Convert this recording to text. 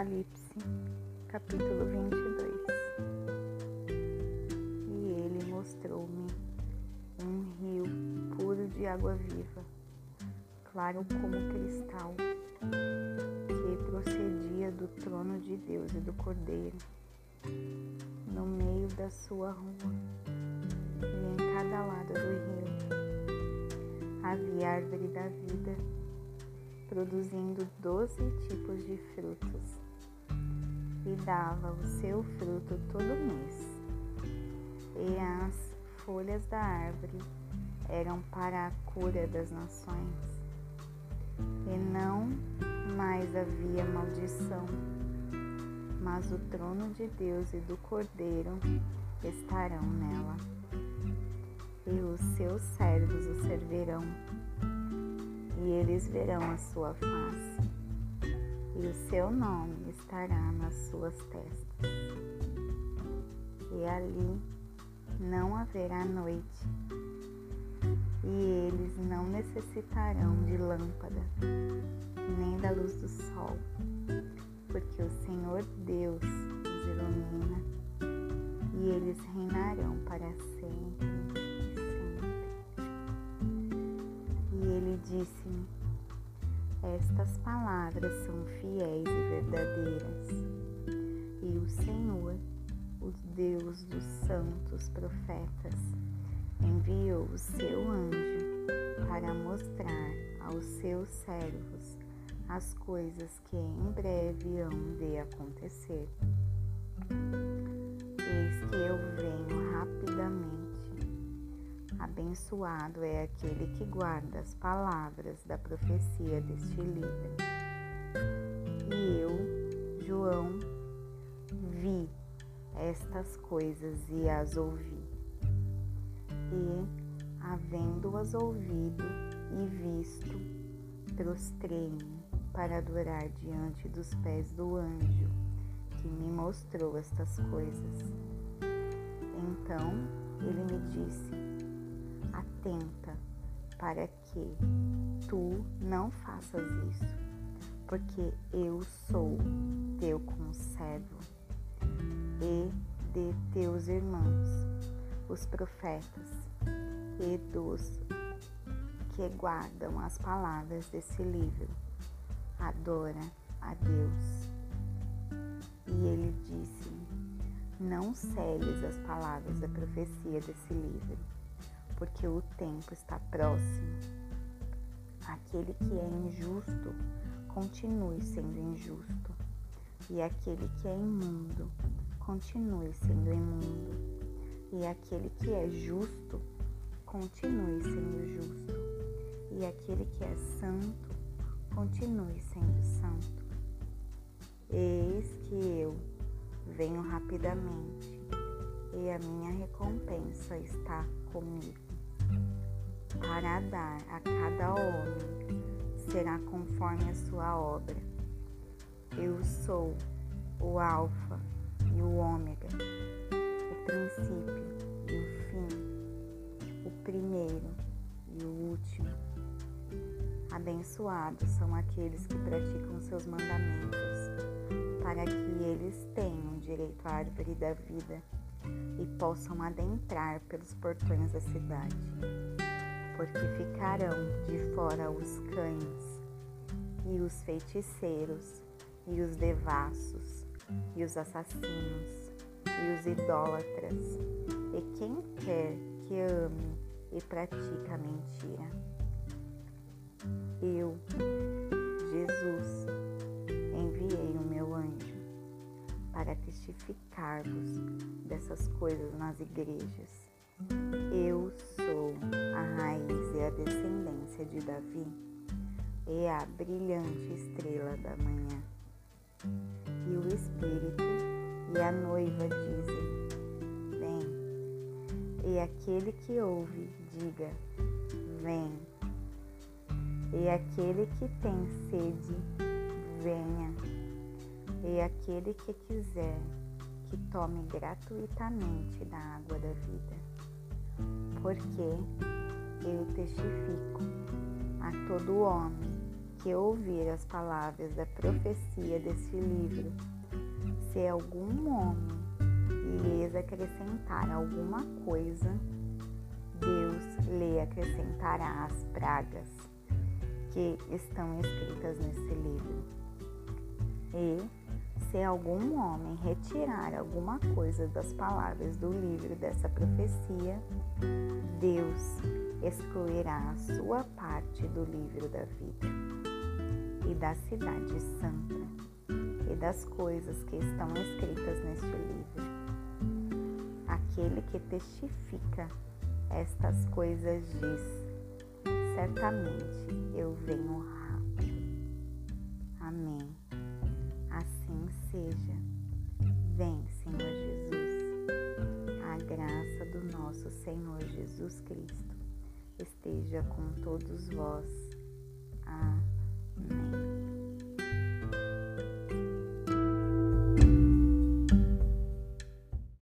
Apocalipse, capítulo 22. E ele mostrou-me um rio puro de água viva, claro como cristal, que procedia do trono de Deus e do Cordeiro, no meio da sua rua, e em cada lado do rio havia árvore da vida produzindo doze tipos de frutos, e dava o seu fruto todo mês. E as folhas da árvore eram para a cura das nações, e não mais havia maldição, mas o trono de Deus e do Cordeiro estarão nela, e os seus servos o servirão e eles verão a sua face, e o seu nome estará nas suas testas. E ali não haverá noite, e eles não necessitarão de lâmpada, nem da luz do sol, porque o Senhor Deus os ilumina, e eles reinarão para sempre. disse-me: Estas palavras são fiéis e verdadeiras. E o Senhor, o Deus dos santos profetas, enviou o seu anjo para mostrar aos seus servos as coisas que em breve hão de acontecer. Eis que eu venho Abençoado é aquele que guarda as palavras da profecia deste livro. E eu, João, vi estas coisas e as ouvi. E, havendo-as ouvido e visto, prostrei-me para adorar diante dos pés do anjo que me mostrou estas coisas. Então ele me disse: atenta para que tu não faças isso, porque eu sou teu conservo e de teus irmãos, os profetas, e dos que guardam as palavras desse livro. Adora a Deus. E ele disse: Não celes as palavras da profecia desse livro porque o tempo está próximo. Aquele que é injusto, continue sendo injusto, e aquele que é imundo, continue sendo imundo, e aquele que é justo, continue sendo justo, e aquele que é santo, continue sendo santo. Eis que eu venho rapidamente, e a minha recompensa está comigo para dar a cada homem será conforme a sua obra. Eu sou o Alfa e o Ômega, o princípio e o fim, o primeiro e o último. Abençoados são aqueles que praticam seus mandamentos, para que eles tenham direito à árvore da vida e possam adentrar pelos portões da cidade porque ficarão de fora os cães, e os feiticeiros, e os devassos, e os assassinos, e os idólatras, e quem quer que ame e pratica a mentira. Eu, Jesus, para testificar-vos dessas coisas nas igrejas. Eu sou a raiz e a descendência de Davi e a brilhante estrela da manhã. E o Espírito e a noiva dizem: Vem. E aquele que ouve, diga: Vem. E aquele que tem sede, venha. E aquele que quiser, que tome gratuitamente da água da vida porque eu testifico a todo homem que ouvir as palavras da profecia deste livro, se algum homem lhes acrescentar alguma coisa, Deus lhe acrescentará as pragas que estão escritas nesse livro. E se algum homem retirar alguma coisa das palavras do livro dessa profecia, Deus excluirá a sua parte do livro da vida e da cidade santa e das coisas que estão escritas neste livro. Aquele que testifica estas coisas diz: certamente eu venho seja. Vem, Senhor Jesus. A graça do nosso Senhor Jesus Cristo esteja com todos vós. Amém.